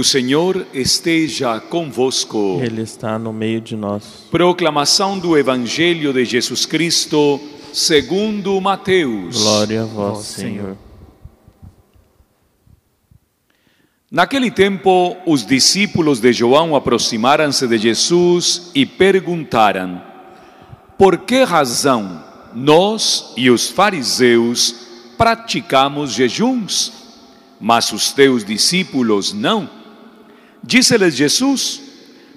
O Senhor esteja convosco. Ele está no meio de nós. Proclamação do Evangelho de Jesus Cristo, segundo Mateus. Glória a vós, Senhor. Naquele tempo, os discípulos de João aproximaram-se de Jesus e perguntaram: Por que razão nós e os fariseus praticamos jejuns, mas os teus discípulos não? Disse-lhes Jesus: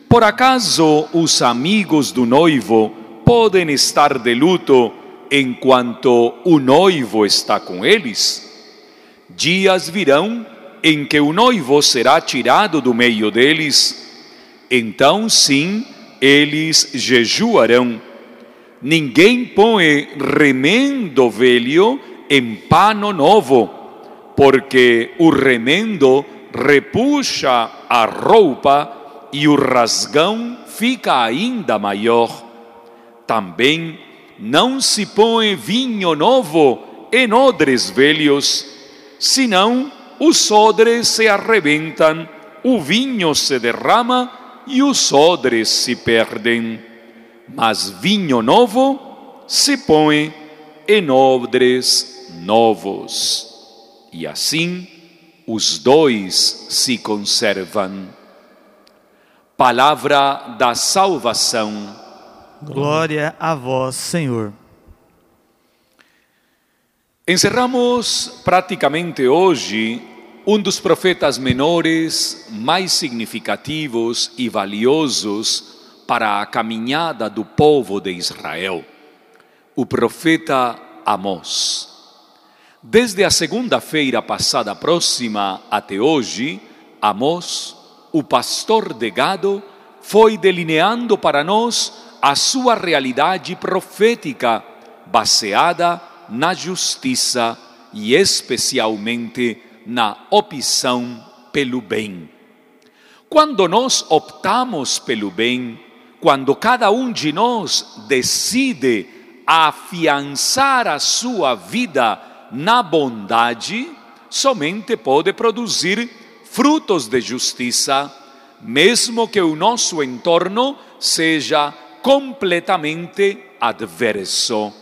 Por acaso os amigos do noivo podem estar de luto enquanto o noivo está com eles? Dias virão em que o noivo será tirado do meio deles, então sim eles jejuarão. Ninguém põe remendo velho em pano novo, porque o remendo repuxa a roupa e o rasgão fica ainda maior. Também não se põe vinho novo em odres velhos, senão os odres se arrebentam, o vinho se derrama e os odres se perdem. Mas vinho novo se põe em odres novos. E assim, os dois se conservam. Palavra da salvação. Glória a vós, Senhor. Encerramos praticamente hoje um dos profetas menores mais significativos e valiosos para a caminhada do povo de Israel, o profeta Amós. Desde a segunda-feira passada próxima até hoje, Amós, o pastor de gado, foi delineando para nós a sua realidade profética, baseada na justiça e especialmente na opção pelo bem. Quando nós optamos pelo bem, quando cada um de nós decide afiançar a sua vida na bondade, somente pode produzir frutos de justiça, mesmo que o nosso entorno seja completamente adverso.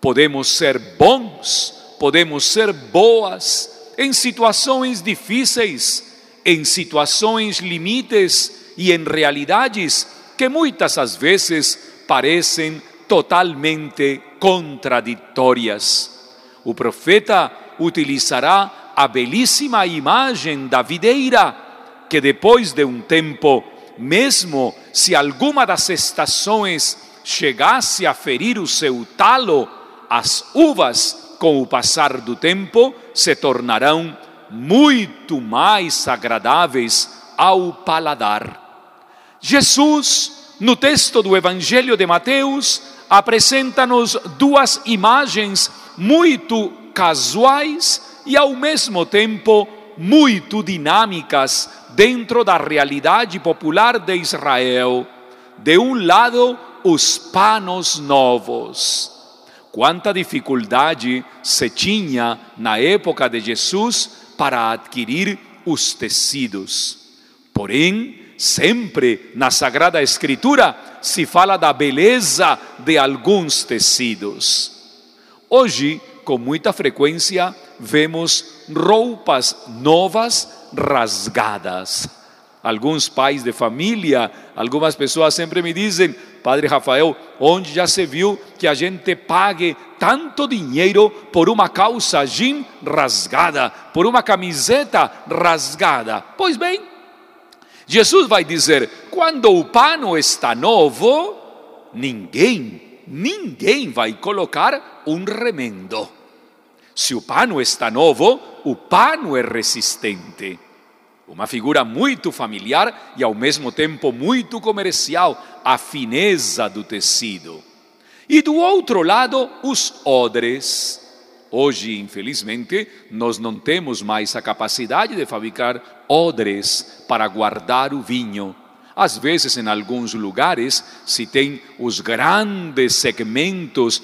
Podemos ser bons, podemos ser boas em situações difíceis, em situações limites e em realidades que muitas às vezes parecem totalmente contraditórias. O profeta utilizará a belíssima imagem da videira, que depois de um tempo, mesmo se alguma das estações chegasse a ferir o seu talo, as uvas, com o passar do tempo, se tornarão muito mais agradáveis ao paladar. Jesus, no texto do Evangelho de Mateus, apresenta-nos duas imagens muito casuais e ao mesmo tempo muito dinâmicas dentro da realidade popular de Israel. De um lado, os panos novos. Quanta dificuldade se tinha na época de Jesus para adquirir os tecidos. Porém, sempre na Sagrada Escritura se fala da beleza de alguns tecidos. Hoje, com muita frequência, vemos roupas novas rasgadas. Alguns pais de família, algumas pessoas sempre me dizem, Padre Rafael, onde já se viu que a gente pague tanto dinheiro por uma calça jean rasgada, por uma camiseta rasgada? Pois bem, Jesus vai dizer: quando o pano está novo, ninguém, ninguém vai colocar um remendo. Se o pano está novo, o pano é resistente. Uma figura muito familiar e ao mesmo tempo muito comercial, a fineza do tecido. E do outro lado, os odres. Hoje, infelizmente, nós não temos mais a capacidade de fabricar odres para guardar o vinho. Às vezes, em alguns lugares, se tem os grandes segmentos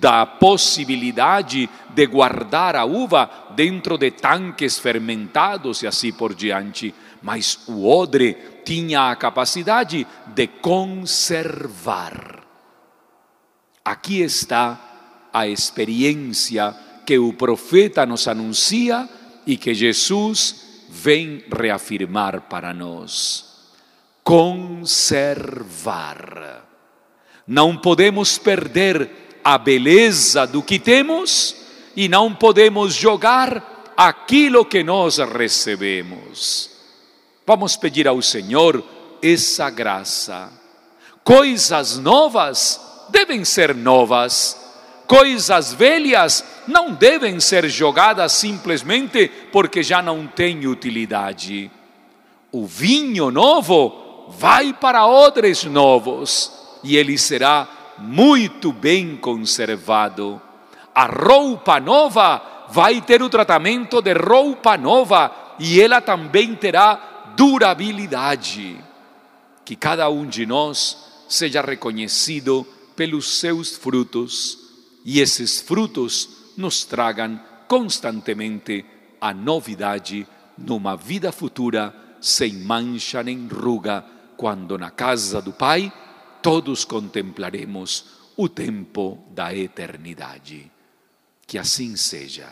da possibilidade de guardar a uva dentro de tanques fermentados e assim por diante. mas o odre tinha a capacidade de conservar. Aqui está a experiência que o profeta nos anuncia e que Jesus vem reafirmar para nós. Conservar. Não podemos perder a beleza do que temos e não podemos jogar aquilo que nós recebemos. Vamos pedir ao Senhor essa graça. Coisas novas devem ser novas, coisas velhas não devem ser jogadas simplesmente porque já não têm utilidade. O vinho novo vai para odres novos e ele será muito bem conservado. A roupa nova vai ter o tratamento de roupa nova e ela também terá durabilidade. Que cada um de nós seja reconhecido pelos seus frutos e esses frutos nos tragam constantemente a novidade numa vida futura sem mancha nem ruga, quando na casa do Pai todos contemplaremos o tempo da eternidade. Que assim seja.